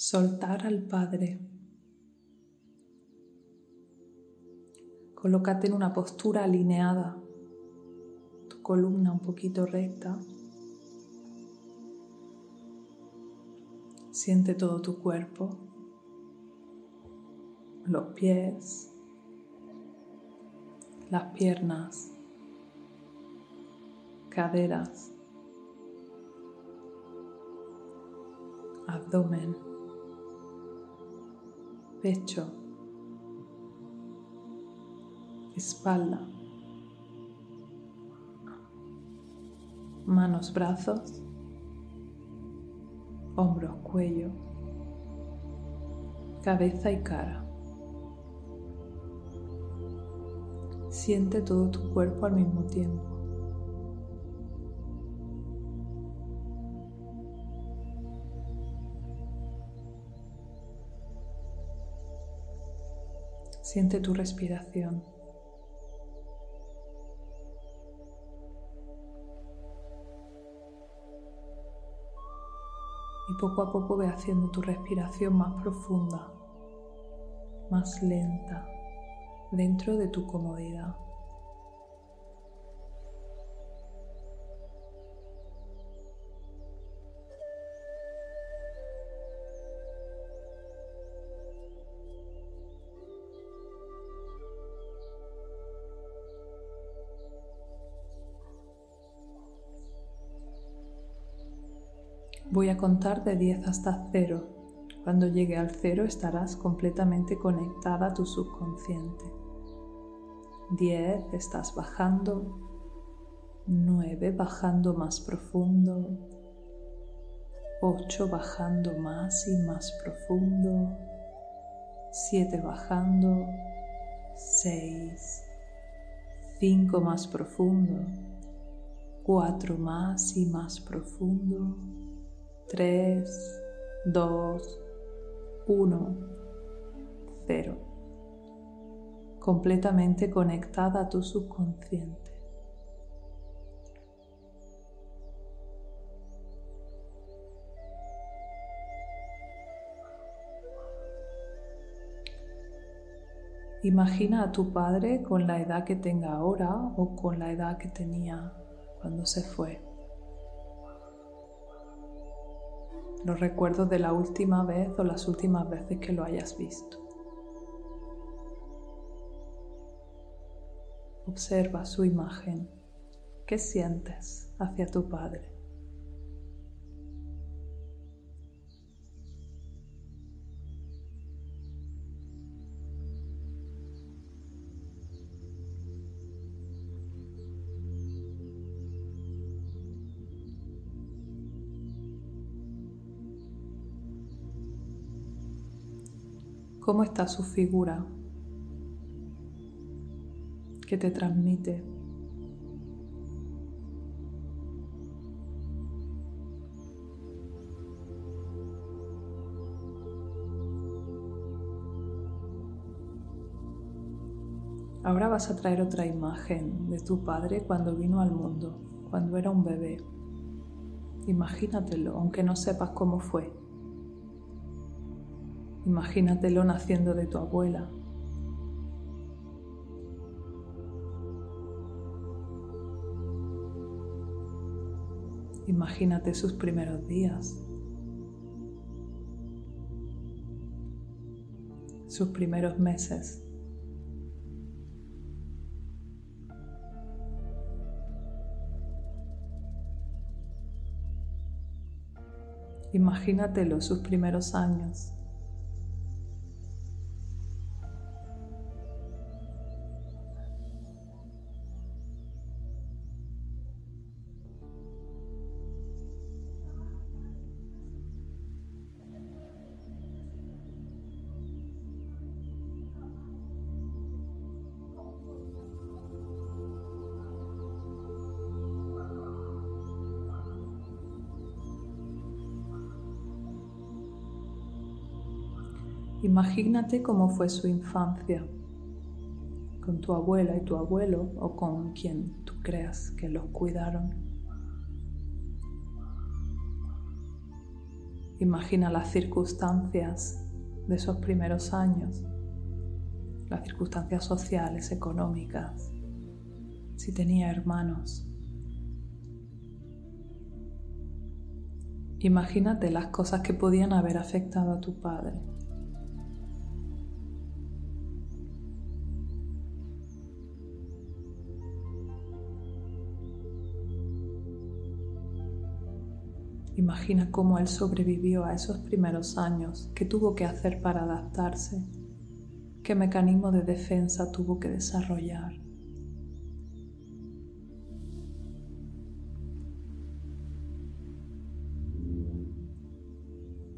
soltar al Padre. Colócate en una postura alineada, tu columna un poquito recta. Siente todo tu cuerpo, los pies, las piernas, caderas, abdomen, pecho, espalda, manos, brazos, hombros, cuello, cabeza y cara. Siente todo tu cuerpo al mismo tiempo. Siente tu respiración. Y poco a poco ve haciendo tu respiración más profunda, más lenta, dentro de tu comodidad. Voy a contar de 10 hasta 0. Cuando llegue al 0 estarás completamente conectada a tu subconsciente. 10 estás bajando. 9 bajando más profundo. 8 bajando más y más profundo. 7 bajando. 6. 5 más profundo. 4 más y más profundo. 3, 2, 1, 0. Completamente conectada a tu subconsciente. Imagina a tu padre con la edad que tenga ahora o con la edad que tenía cuando se fue. Los recuerdos de la última vez o las últimas veces que lo hayas visto. Observa su imagen. ¿Qué sientes hacia tu Padre? ¿Cómo está su figura? ¿Qué te transmite? Ahora vas a traer otra imagen de tu padre cuando vino al mundo, cuando era un bebé. Imagínatelo, aunque no sepas cómo fue. Imagínatelo naciendo de tu abuela. Imagínate sus primeros días, sus primeros meses. Imagínatelo sus primeros años. Imagínate cómo fue su infancia con tu abuela y tu abuelo o con quien tú creas que los cuidaron. Imagina las circunstancias de esos primeros años, las circunstancias sociales, económicas, si tenía hermanos. Imagínate las cosas que podían haber afectado a tu padre. Imagina cómo él sobrevivió a esos primeros años, qué tuvo que hacer para adaptarse, qué mecanismo de defensa tuvo que desarrollar.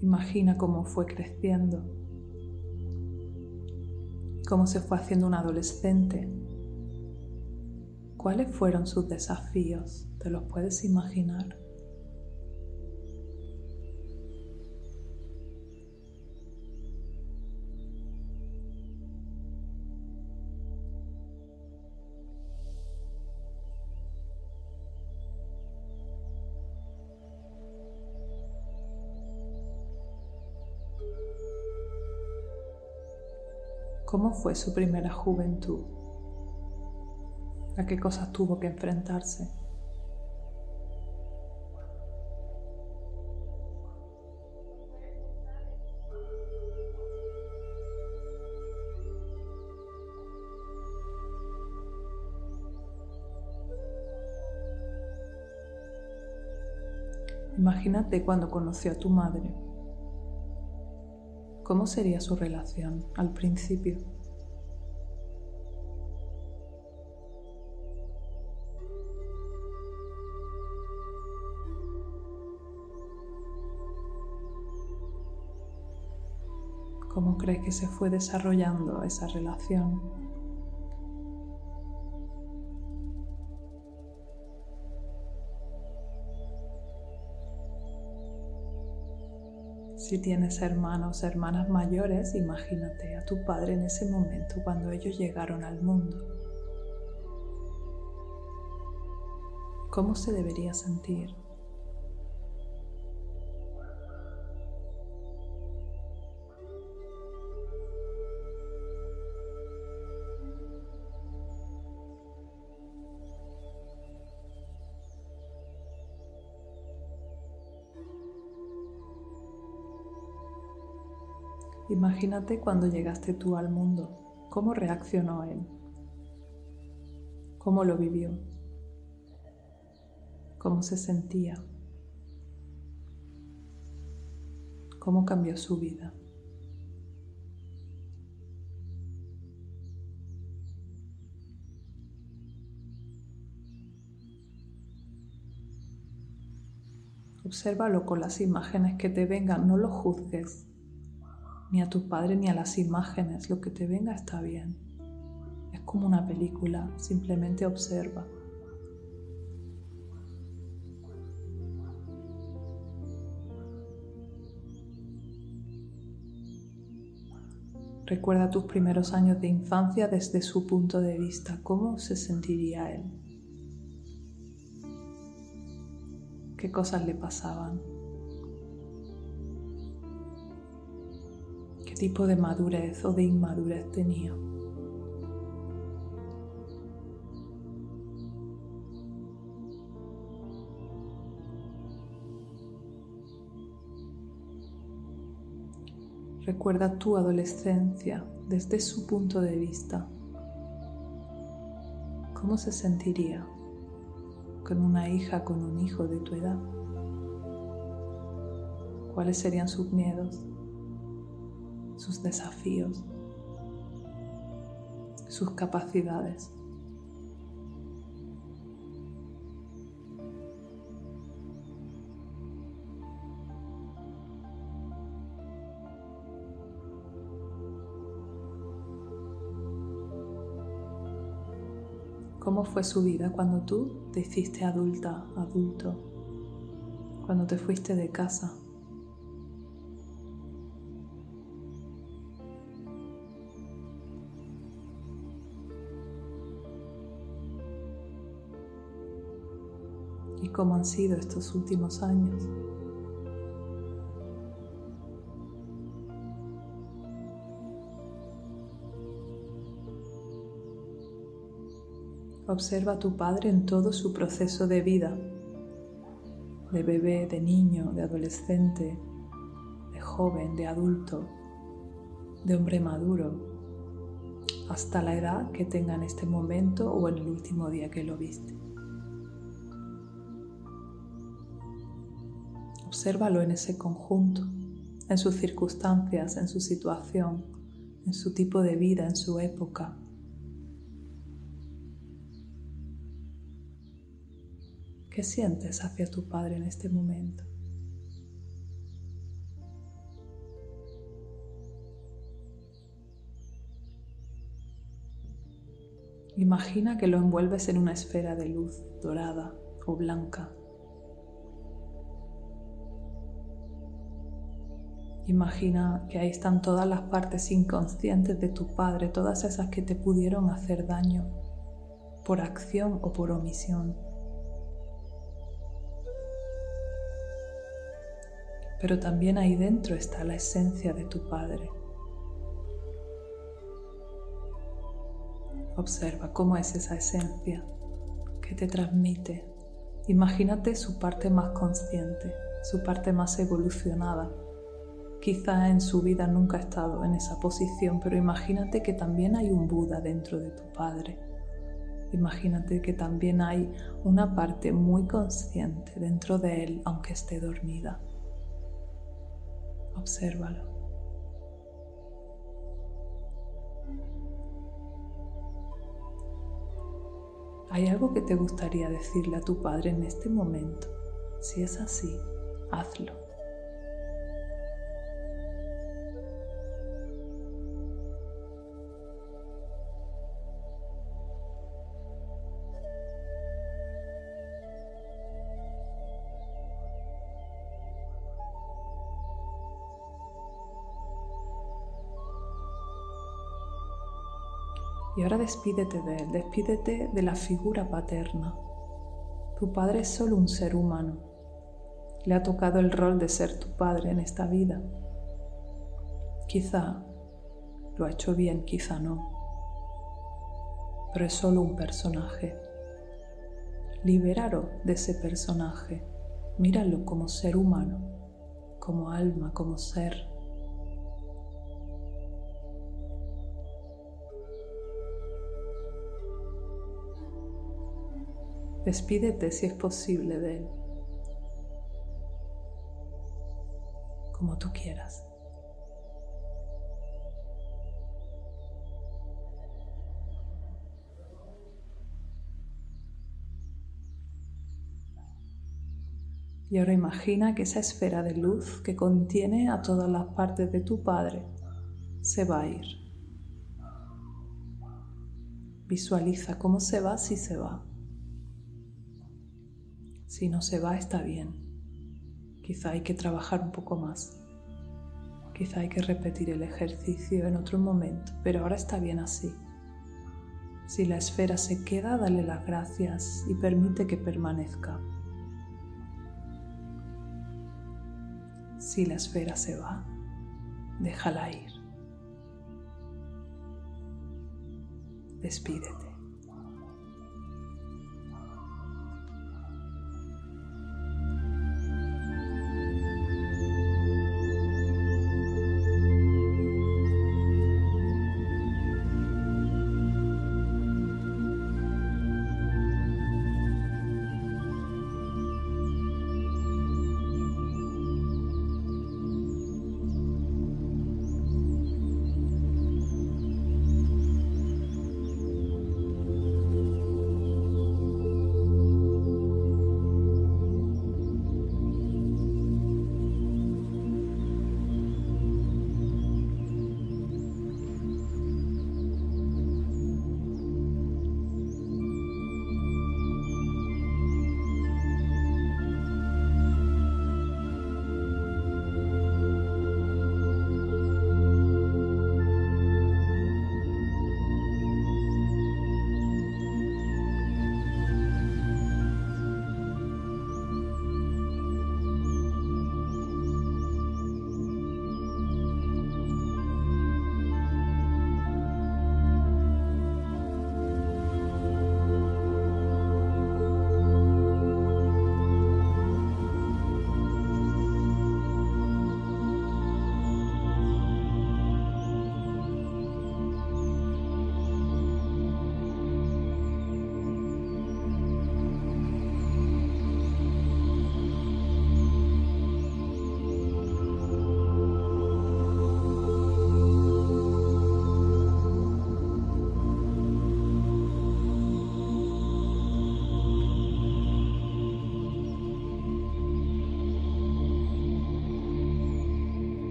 Imagina cómo fue creciendo, cómo se fue haciendo un adolescente. ¿Cuáles fueron sus desafíos? ¿Te los puedes imaginar? ¿Cómo fue su primera juventud? ¿A qué cosas tuvo que enfrentarse? Imagínate cuando conoció a tu madre. ¿Cómo sería su relación al principio? ¿Cómo crees que se fue desarrollando esa relación? Si tienes hermanos hermanas mayores, imagínate a tu padre en ese momento cuando ellos llegaron al mundo. ¿Cómo se debería sentir? Imagínate cuando llegaste tú al mundo, cómo reaccionó él, cómo lo vivió, cómo se sentía, cómo cambió su vida. Obsérvalo con las imágenes que te vengan, no lo juzgues ni a tu padre ni a las imágenes, lo que te venga está bien. Es como una película, simplemente observa. Recuerda tus primeros años de infancia desde su punto de vista, cómo se sentiría él, qué cosas le pasaban. Tipo de madurez o de inmadurez tenía. Recuerda tu adolescencia desde su punto de vista. ¿Cómo se sentiría con una hija, con un hijo de tu edad? ¿Cuáles serían sus miedos? Sus desafíos, sus capacidades. ¿Cómo fue su vida cuando tú te hiciste adulta, adulto? Cuando te fuiste de casa, cómo han sido estos últimos años. Observa a tu padre en todo su proceso de vida, de bebé, de niño, de adolescente, de joven, de adulto, de hombre maduro, hasta la edad que tenga en este momento o en el último día que lo viste. Obsérvalo en ese conjunto, en sus circunstancias, en su situación, en su tipo de vida, en su época. ¿Qué sientes hacia tu Padre en este momento? Imagina que lo envuelves en una esfera de luz dorada o blanca. Imagina que ahí están todas las partes inconscientes de tu padre, todas esas que te pudieron hacer daño por acción o por omisión. pero también ahí dentro está la esencia de tu Padre. Observa cómo es esa esencia que te transmite. Imagínate su parte más consciente, su parte más evolucionada. Quizá en su vida nunca ha estado en esa posición, pero imagínate que también hay un Buda dentro de tu Padre. Imagínate que también hay una parte muy consciente dentro de él, aunque esté dormida. Obsérvalo. ¿Hay algo que te gustaría decirle a tu padre en este momento? Si es así, hazlo. Y ahora despídete de él, despídete de la figura paterna. Tu padre es solo un ser humano. Le ha tocado el rol de ser tu padre en esta vida. Quizá lo ha hecho bien, quizá no. Pero es solo un personaje. Libéralo de ese personaje. Míralo como ser humano, como alma, como ser. Despídete si es posible de él, como tú quieras. Y ahora imagina que esa esfera de luz que contiene a todas las partes de tu Padre se va a ir. Visualiza cómo se va si se va. Si no se va, está bien. Quizá hay que trabajar un poco más. Quizá hay que repetir el ejercicio en otro momento, pero ahora está bien así. Si la esfera se queda, dale las gracias y permite que permanezca. Si la esfera se va, déjala ir. Despídete.